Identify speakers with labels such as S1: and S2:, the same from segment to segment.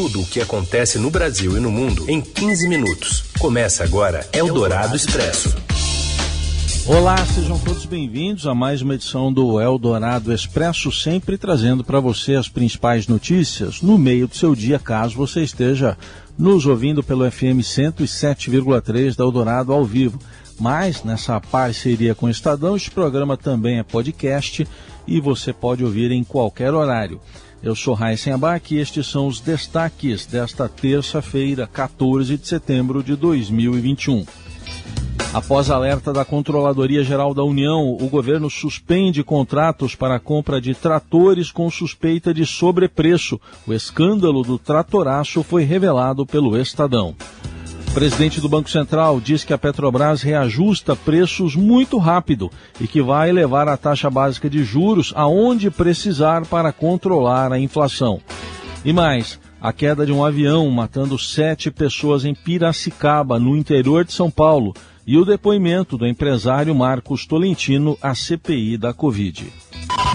S1: Tudo o que acontece no Brasil e no mundo em 15 minutos. Começa agora Eldorado Expresso.
S2: Olá, sejam todos bem-vindos a mais uma edição do Eldorado Expresso, sempre trazendo para você as principais notícias no meio do seu dia, caso você esteja nos ouvindo pelo FM 107,3 da Eldorado ao vivo. Mas nessa parceria com o Estadão, este programa também é podcast e você pode ouvir em qualquer horário. Eu sou Raíssen Abac e estes são os destaques desta terça-feira, 14 de setembro de 2021. Após alerta da Controladoria Geral da União, o governo suspende contratos para a compra de tratores com suspeita de sobrepreço. O escândalo do tratoraço foi revelado pelo Estadão. O presidente do Banco Central diz que a Petrobras reajusta preços muito rápido e que vai levar a taxa básica de juros aonde precisar para controlar a inflação. E mais, a queda de um avião matando sete pessoas em Piracicaba, no interior de São Paulo, e o depoimento do empresário Marcos Tolentino à CPI da Covid.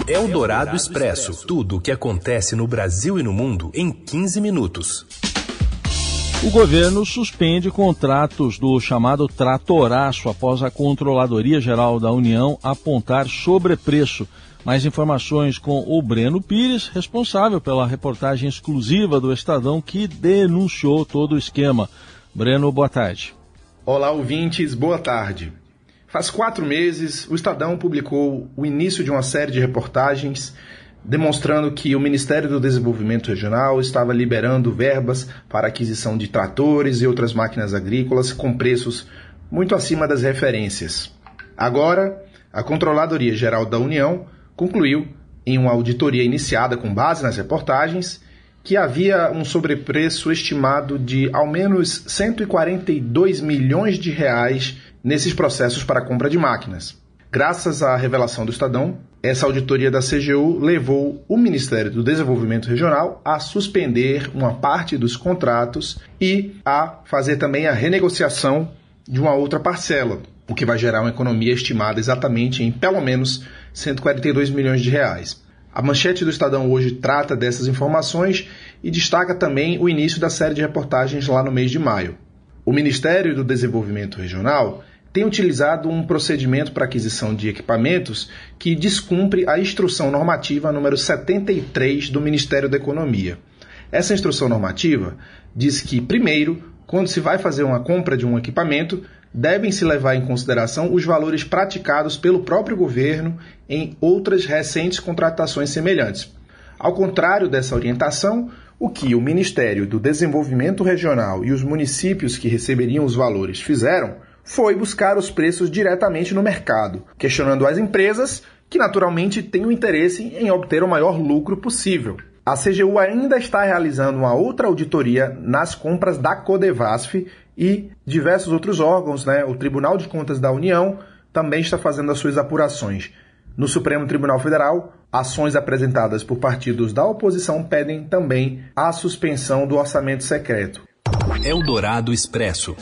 S1: Eldorado Expresso tudo o que acontece no Brasil e no mundo em 15 minutos.
S2: O governo suspende contratos do chamado tratoraço após a Controladoria Geral da União apontar sobrepreço. Mais informações com o Breno Pires, responsável pela reportagem exclusiva do Estadão que denunciou todo o esquema. Breno, boa tarde.
S3: Olá, ouvintes, boa tarde. Faz quatro meses, o Estadão publicou o início de uma série de reportagens demonstrando que o Ministério do Desenvolvimento Regional estava liberando verbas para aquisição de tratores e outras máquinas agrícolas com preços muito acima das referências. Agora, a Controladoria Geral da União concluiu, em uma auditoria iniciada com base nas reportagens, que havia um sobrepreço estimado de ao menos 142 milhões de reais nesses processos para compra de máquinas. Graças à revelação do Estadão, essa auditoria da CGU levou o Ministério do Desenvolvimento Regional a suspender uma parte dos contratos e a fazer também a renegociação de uma outra parcela, o que vai gerar uma economia estimada exatamente em pelo menos 142 milhões de reais. A manchete do Estadão hoje trata dessas informações e destaca também o início da série de reportagens lá no mês de maio. O Ministério do Desenvolvimento Regional tem utilizado um procedimento para aquisição de equipamentos que descumpre a instrução normativa número 73 do Ministério da Economia. Essa instrução normativa diz que, primeiro, quando se vai fazer uma compra de um equipamento, devem se levar em consideração os valores praticados pelo próprio governo em outras recentes contratações semelhantes. Ao contrário dessa orientação, o que o Ministério do Desenvolvimento Regional e os municípios que receberiam os valores fizeram foi buscar os preços diretamente no mercado, questionando as empresas que naturalmente têm o interesse em obter o maior lucro possível. A CGU ainda está realizando uma outra auditoria nas compras da Codevasf e diversos outros órgãos, né? O Tribunal de Contas da União também está fazendo as suas apurações. No Supremo Tribunal Federal, ações apresentadas por partidos da oposição pedem também a suspensão do orçamento secreto.
S1: Eldorado Expresso.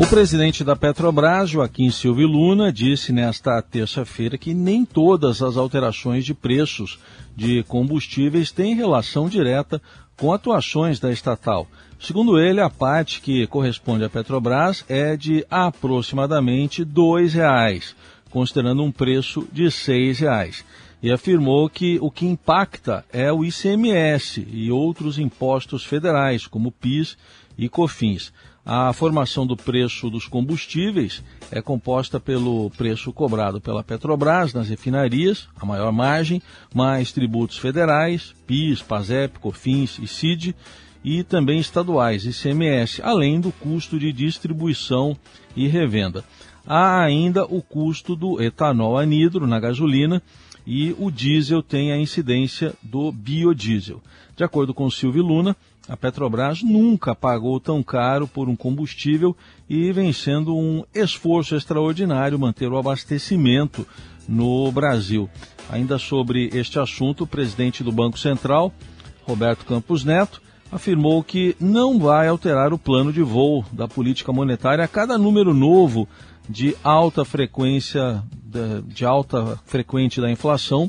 S2: O presidente da Petrobras, Joaquim Silvio Luna, disse nesta terça-feira que nem todas as alterações de preços de combustíveis têm relação direta com atuações da estatal. Segundo ele, a parte que corresponde à Petrobras é de aproximadamente R$ 2,00, considerando um preço de R$ 6,00. E afirmou que o que impacta é o ICMS e outros impostos federais, como PIS e COFINS. A formação do preço dos combustíveis é composta pelo preço cobrado pela Petrobras nas refinarias, a maior margem, mais tributos federais, PIS, PASEP, COFINS e CID, e também estaduais, ICMS, além do custo de distribuição e revenda. Há ainda o custo do etanol anidro na gasolina e o diesel tem a incidência do biodiesel. De acordo com Silvio Luna, a Petrobras nunca pagou tão caro por um combustível e vem sendo um esforço extraordinário manter o abastecimento no Brasil. Ainda sobre este assunto, o presidente do Banco Central, Roberto Campos Neto, afirmou que não vai alterar o plano de voo da política monetária a cada número novo de alta frequência de alta frequente da inflação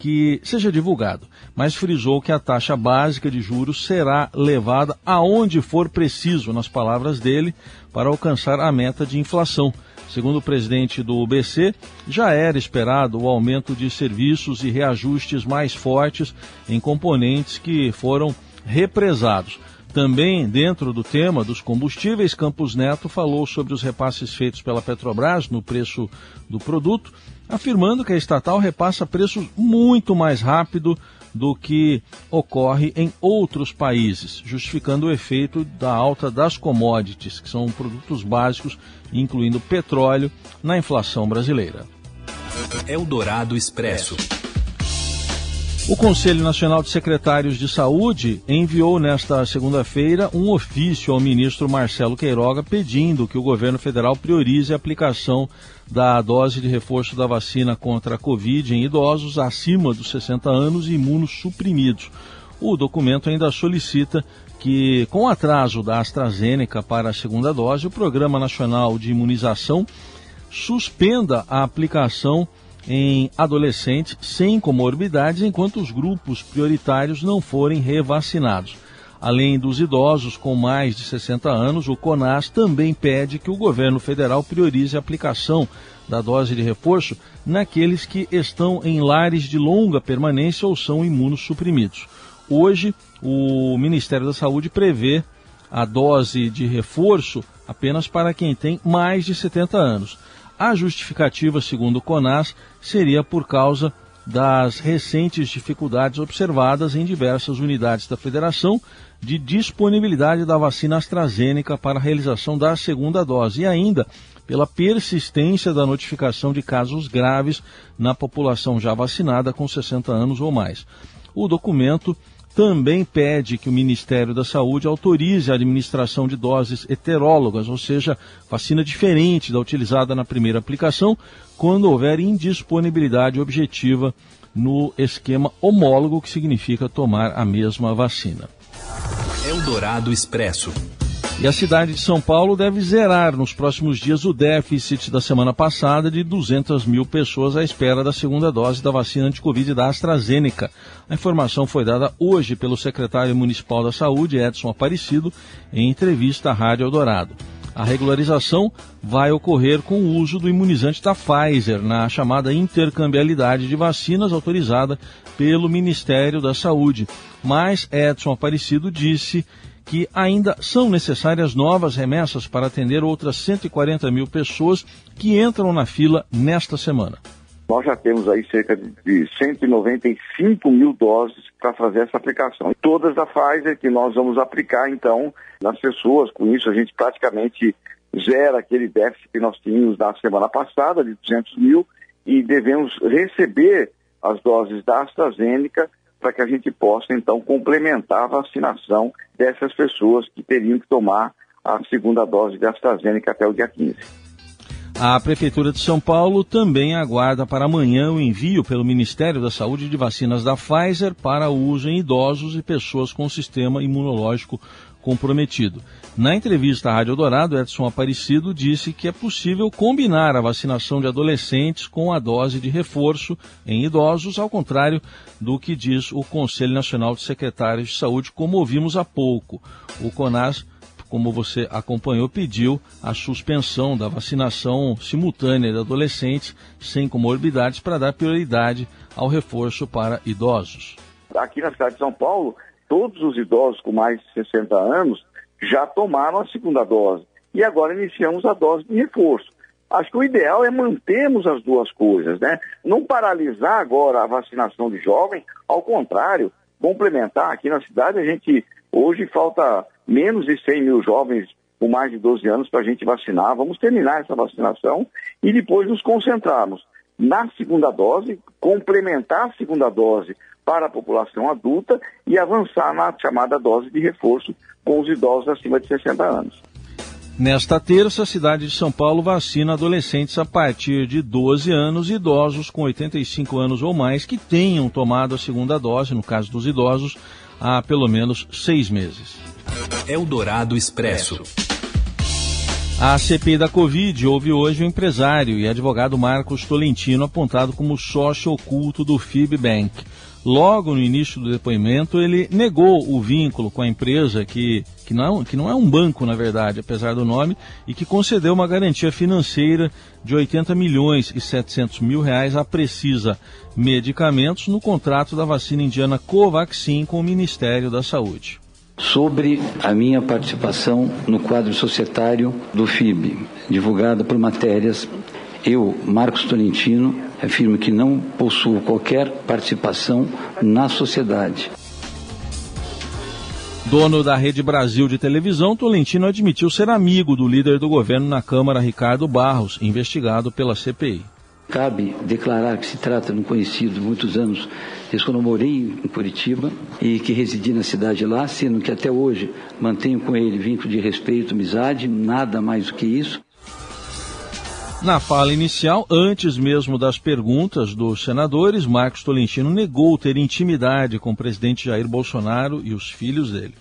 S2: que seja divulgado, mas frisou que a taxa básica de juros será levada aonde for preciso, nas palavras dele, para alcançar a meta de inflação. Segundo o presidente do BC, já era esperado o aumento de serviços e reajustes mais fortes em componentes que foram represados. Também dentro do tema dos combustíveis, Campos Neto falou sobre os repasses feitos pela Petrobras no preço do produto afirmando que a estatal repassa preços muito mais rápido do que ocorre em outros países, justificando o efeito da alta das commodities, que são produtos básicos, incluindo petróleo, na inflação brasileira.
S1: Eldorado Expresso.
S2: O Conselho Nacional de Secretários de Saúde enviou nesta segunda-feira um ofício ao ministro Marcelo Queiroga pedindo que o governo federal priorize a aplicação da dose de reforço da vacina contra a Covid em idosos acima dos 60 anos e imunossuprimidos. O documento ainda solicita que, com atraso da AstraZeneca para a segunda dose, o Programa Nacional de Imunização suspenda a aplicação em adolescentes sem comorbidades, enquanto os grupos prioritários não forem revacinados. Além dos idosos com mais de 60 anos, o CONAS também pede que o governo federal priorize a aplicação da dose de reforço naqueles que estão em lares de longa permanência ou são imunossuprimidos. Hoje, o Ministério da Saúde prevê a dose de reforço apenas para quem tem mais de 70 anos. A justificativa, segundo o CONAS, seria por causa das recentes dificuldades observadas em diversas unidades da federação de disponibilidade da vacina AstraZeneca para a realização da segunda dose e ainda pela persistência da notificação de casos graves na população já vacinada com 60 anos ou mais. O documento também pede que o Ministério da Saúde autorize a administração de doses heterólogas, ou seja, vacina diferente da utilizada na primeira aplicação, quando houver indisponibilidade objetiva no esquema homólogo, que significa tomar a mesma vacina.
S1: Eldorado Expresso.
S2: E a cidade de São Paulo deve zerar nos próximos dias o déficit da semana passada de 200 mil pessoas à espera da segunda dose da vacina anti-Covid da AstraZeneca. A informação foi dada hoje pelo secretário municipal da Saúde, Edson Aparecido, em entrevista à Rádio Eldorado. A regularização vai ocorrer com o uso do imunizante da Pfizer na chamada intercambialidade de vacinas autorizada pelo Ministério da Saúde. Mas Edson Aparecido disse que ainda são necessárias novas remessas para atender outras 140 mil pessoas que entram na fila nesta semana.
S4: Nós já temos aí cerca de 195 mil doses para fazer essa aplicação. Todas da Pfizer que nós vamos aplicar, então, nas pessoas. Com isso, a gente praticamente zera aquele déficit que nós tínhamos na semana passada, de 200 mil, e devemos receber as doses da AstraZeneca para que a gente possa, então, complementar a vacinação dessas pessoas que teriam que tomar a segunda dose de AstraZeneca até o dia 15.
S2: A Prefeitura de São Paulo também aguarda para amanhã o envio pelo Ministério da Saúde de vacinas da Pfizer para uso em idosos e pessoas com sistema imunológico comprometido. Na entrevista à Rádio Dourado, Edson Aparecido disse que é possível combinar a vacinação de adolescentes com a dose de reforço em idosos, ao contrário do que diz o Conselho Nacional de Secretários de Saúde, como ouvimos há pouco. O CONAS, como você acompanhou, pediu a suspensão da vacinação simultânea de adolescentes sem comorbidades para dar prioridade ao reforço para idosos.
S4: Aqui na cidade de São Paulo, todos os idosos com mais de 60 anos já tomaram a segunda dose. E agora iniciamos a dose de reforço. Acho que o ideal é mantermos as duas coisas, né? Não paralisar agora a vacinação de jovem, ao contrário, complementar. Aqui na cidade a gente, hoje falta menos de 100 mil jovens com mais de 12 anos para a gente vacinar. Vamos terminar essa vacinação e depois nos concentrarmos na segunda dose, complementar a segunda dose para a população adulta e avançar na chamada dose de reforço com os idosos acima de 60 anos.
S2: Nesta terça, a cidade de São Paulo vacina adolescentes a partir de 12 anos e idosos com 85 anos ou mais que tenham tomado a segunda dose, no caso dos idosos, há pelo menos seis meses.
S1: Eldorado Expresso.
S2: A CPI da Covid houve hoje o empresário e advogado Marcos Tolentino apontado como sócio oculto do FIBBank. Logo no início do depoimento, ele negou o vínculo com a empresa, que, que, não, é que não é um banco, na verdade, apesar do nome, e que concedeu uma garantia financeira de 80 milhões e 700 mil reais à Precisa Medicamentos no contrato da vacina indiana Covaxin com o Ministério da Saúde
S5: sobre a minha participação no quadro societário do FIB, divulgada por matérias. Eu, Marcos Tolentino, afirmo que não possuo qualquer participação na sociedade.
S2: Dono da Rede Brasil de televisão, Tolentino admitiu ser amigo do líder do governo na Câmara, Ricardo Barros, investigado pela CPI.
S5: Cabe declarar que se trata de um conhecido de muitos anos, desde quando eu morei em Curitiba e que residi na cidade lá, sendo que até hoje mantenho com ele vínculo de respeito, amizade, nada mais do que isso.
S2: Na fala inicial, antes mesmo das perguntas dos senadores, Marcos Tolentino negou ter intimidade com o presidente Jair Bolsonaro e os filhos dele.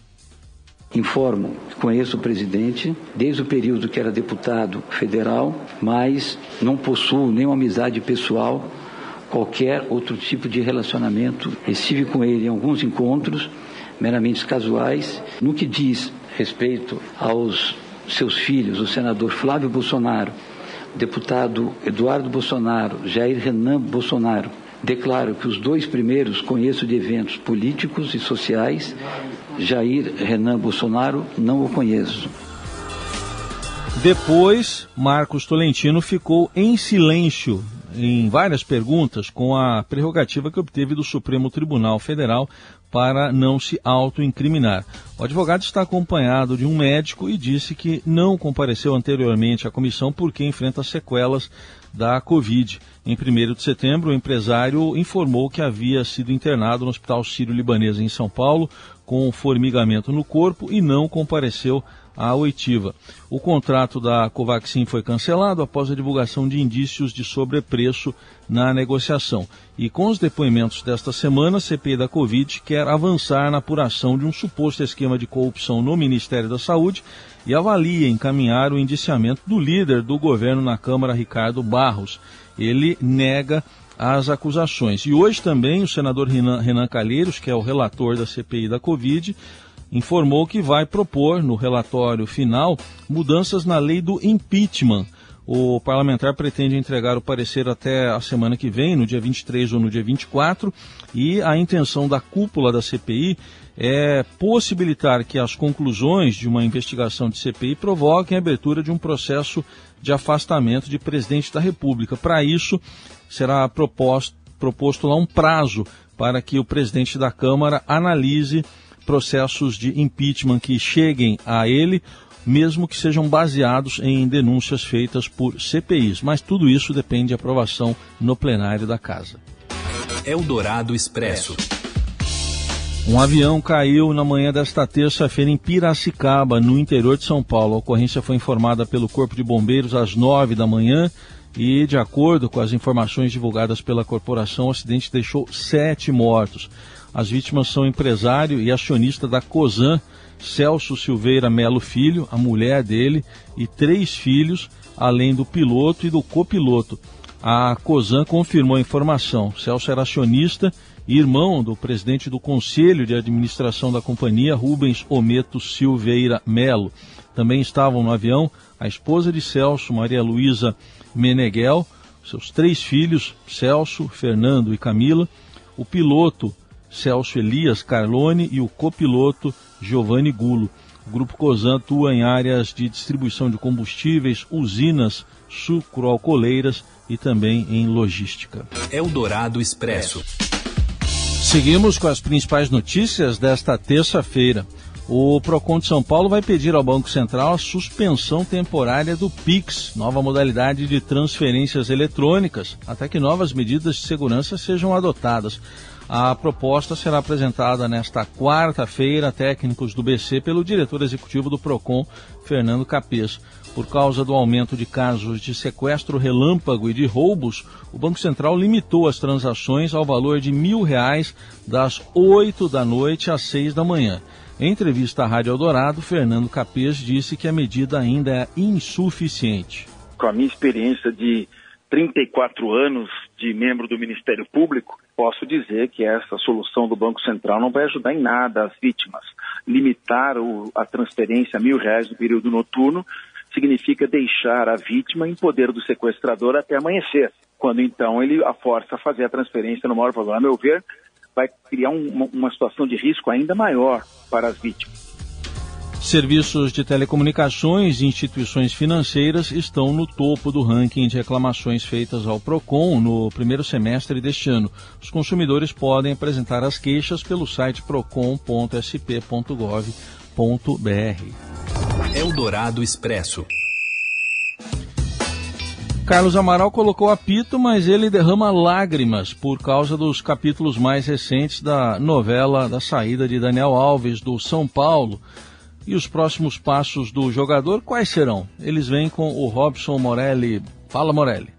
S5: Informo, conheço o presidente desde o período que era deputado federal, mas não possuo nenhuma amizade pessoal, qualquer outro tipo de relacionamento. Estive com ele em alguns encontros, meramente casuais. No que diz respeito aos seus filhos, o senador Flávio Bolsonaro, deputado Eduardo Bolsonaro, Jair Renan Bolsonaro, declaro que os dois primeiros conheço de eventos políticos e sociais Jair Renan Bolsonaro, não o conheço.
S2: Depois, Marcos Tolentino ficou em silêncio em várias perguntas com a prerrogativa que obteve do Supremo Tribunal Federal para não se autoincriminar. O advogado está acompanhado de um médico e disse que não compareceu anteriormente à comissão porque enfrenta sequelas da Covid. Em 1 de setembro, o empresário informou que havia sido internado no Hospital Sírio-Libanês em São Paulo com formigamento no corpo e não compareceu à oitiva. O contrato da Covaxin foi cancelado após a divulgação de indícios de sobrepreço na negociação. E com os depoimentos desta semana, a CPI da Covid quer avançar na apuração de um suposto esquema de corrupção no Ministério da Saúde e avalia encaminhar o indiciamento do líder do governo na Câmara, Ricardo Barros. Ele nega as acusações. E hoje também o senador Renan Calheiros, que é o relator da CPI da Covid, informou que vai propor no relatório final mudanças na lei do impeachment. O parlamentar pretende entregar o parecer até a semana que vem, no dia 23 ou no dia 24, e a intenção da cúpula da CPI é possibilitar que as conclusões de uma investigação de CPI provoquem a abertura de um processo de afastamento de presidente da República. Para isso, será proposto, proposto lá um prazo para que o presidente da Câmara analise processos de impeachment que cheguem a ele, mesmo que sejam baseados em denúncias feitas por CPIs. Mas tudo isso depende de aprovação no plenário da Casa.
S1: Eldorado Expresso.
S2: Um avião caiu na manhã desta terça-feira em Piracicaba, no interior de São Paulo. A ocorrência foi informada pelo Corpo de Bombeiros às nove da manhã e, de acordo com as informações divulgadas pela corporação, o acidente deixou sete mortos. As vítimas são empresário e acionista da COSAN, Celso Silveira Melo Filho, a mulher dele e três filhos, além do piloto e do copiloto. A COSAN confirmou a informação. Celso era acionista e irmão do presidente do Conselho de Administração da companhia, Rubens Ometo Silveira Melo. Também estavam no avião a esposa de Celso, Maria Luísa Meneghel, seus três filhos, Celso, Fernando e Camila, o piloto Celso Elias Carlone e o copiloto Giovanni Gulo. O Grupo Cosan atua em áreas de distribuição de combustíveis, usinas, sucroalcooleiras e também em logística.
S1: Eldorado Expresso.
S2: Seguimos com as principais notícias desta terça-feira. O Procon de São Paulo vai pedir ao Banco Central a suspensão temporária do PIX, nova modalidade de transferências eletrônicas, até que novas medidas de segurança sejam adotadas. A proposta será apresentada nesta quarta-feira a técnicos do BC pelo diretor executivo do Procon, Fernando Capês. Por causa do aumento de casos de sequestro relâmpago e de roubos, o Banco Central limitou as transações ao valor de mil reais das 8 da noite às 6 da manhã. Em entrevista à Rádio Eldorado, Fernando Capês disse que a medida ainda é insuficiente.
S6: Com a minha experiência de 34 anos de membro do Ministério Público, posso dizer que essa solução do Banco Central não vai ajudar em nada as vítimas. Limitar o, a transferência a mil reais no período noturno significa deixar a vítima em poder do sequestrador até amanhecer, quando então ele a força a fazer a transferência no maior valor. A meu ver, vai criar um, uma situação de risco ainda maior para as vítimas.
S2: Serviços de telecomunicações e instituições financeiras estão no topo do ranking de reclamações feitas ao PROCON no primeiro semestre deste ano. Os consumidores podem apresentar as queixas pelo site procon.sp.gov.br.
S1: Eldorado Expresso.
S2: Carlos Amaral colocou apito, mas ele derrama lágrimas por causa dos capítulos mais recentes da novela da saída de Daniel Alves do São Paulo. E os próximos passos do jogador quais serão? Eles vêm com o Robson Morelli. Fala, Morelli.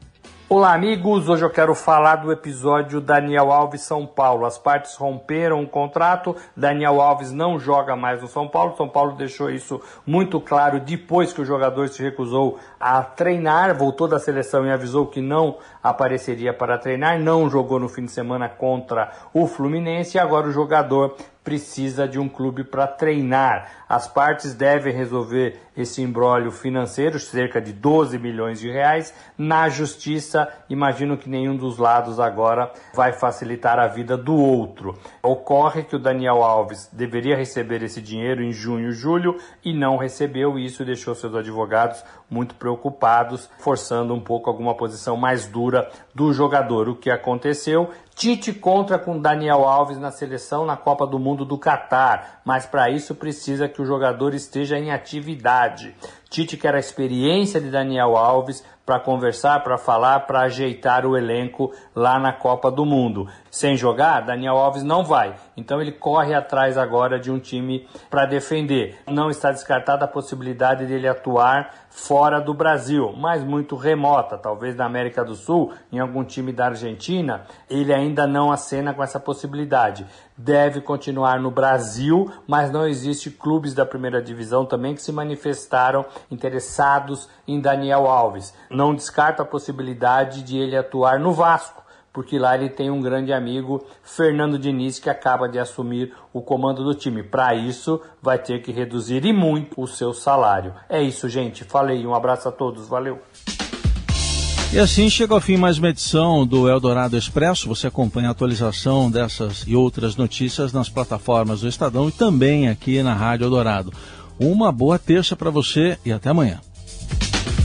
S7: Olá, amigos. Hoje eu quero falar do episódio Daniel Alves São Paulo. As partes romperam o contrato. Daniel Alves não joga mais no São Paulo. São Paulo deixou isso muito claro depois que o jogador se recusou a treinar, voltou da seleção e avisou que não apareceria para treinar. Não jogou no fim de semana contra o Fluminense. E agora o jogador precisa de um clube para treinar. As partes devem resolver esse embrólio financeiro, cerca de 12 milhões de reais, na justiça. Imagino que nenhum dos lados agora vai facilitar a vida do outro. Ocorre que o Daniel Alves deveria receber esse dinheiro em junho, julho e não recebeu isso deixou seus advogados muito preocupados, forçando um pouco alguma posição mais dura do jogador. O que aconteceu? Tite contra com Daniel Alves na seleção na Copa do Mundo do Catar, mas para isso precisa que o jogador esteja em atividade. Tite quer a experiência de Daniel Alves para conversar, para falar, para ajeitar o elenco lá na Copa do Mundo. Sem jogar, Daniel Alves não vai. Então ele corre atrás agora de um time para defender. Não está descartada a possibilidade dele atuar fora do Brasil, mas muito remota, talvez na América do Sul, em algum time da Argentina, ele ainda não acena com essa possibilidade. Deve continuar no Brasil, mas não existe clubes da primeira divisão também que se manifestaram interessados em Daniel Alves. Não descarta a possibilidade de ele atuar no Vasco, porque lá ele tem um grande amigo, Fernando Diniz, que acaba de assumir o comando do time. Para isso, vai ter que reduzir e muito o seu salário. É isso, gente. Falei. Um abraço a todos. Valeu.
S2: E assim chega ao fim mais uma edição do Eldorado Expresso. Você acompanha a atualização dessas e outras notícias nas plataformas do Estadão e também aqui na Rádio Eldorado. Uma boa terça para você e até amanhã.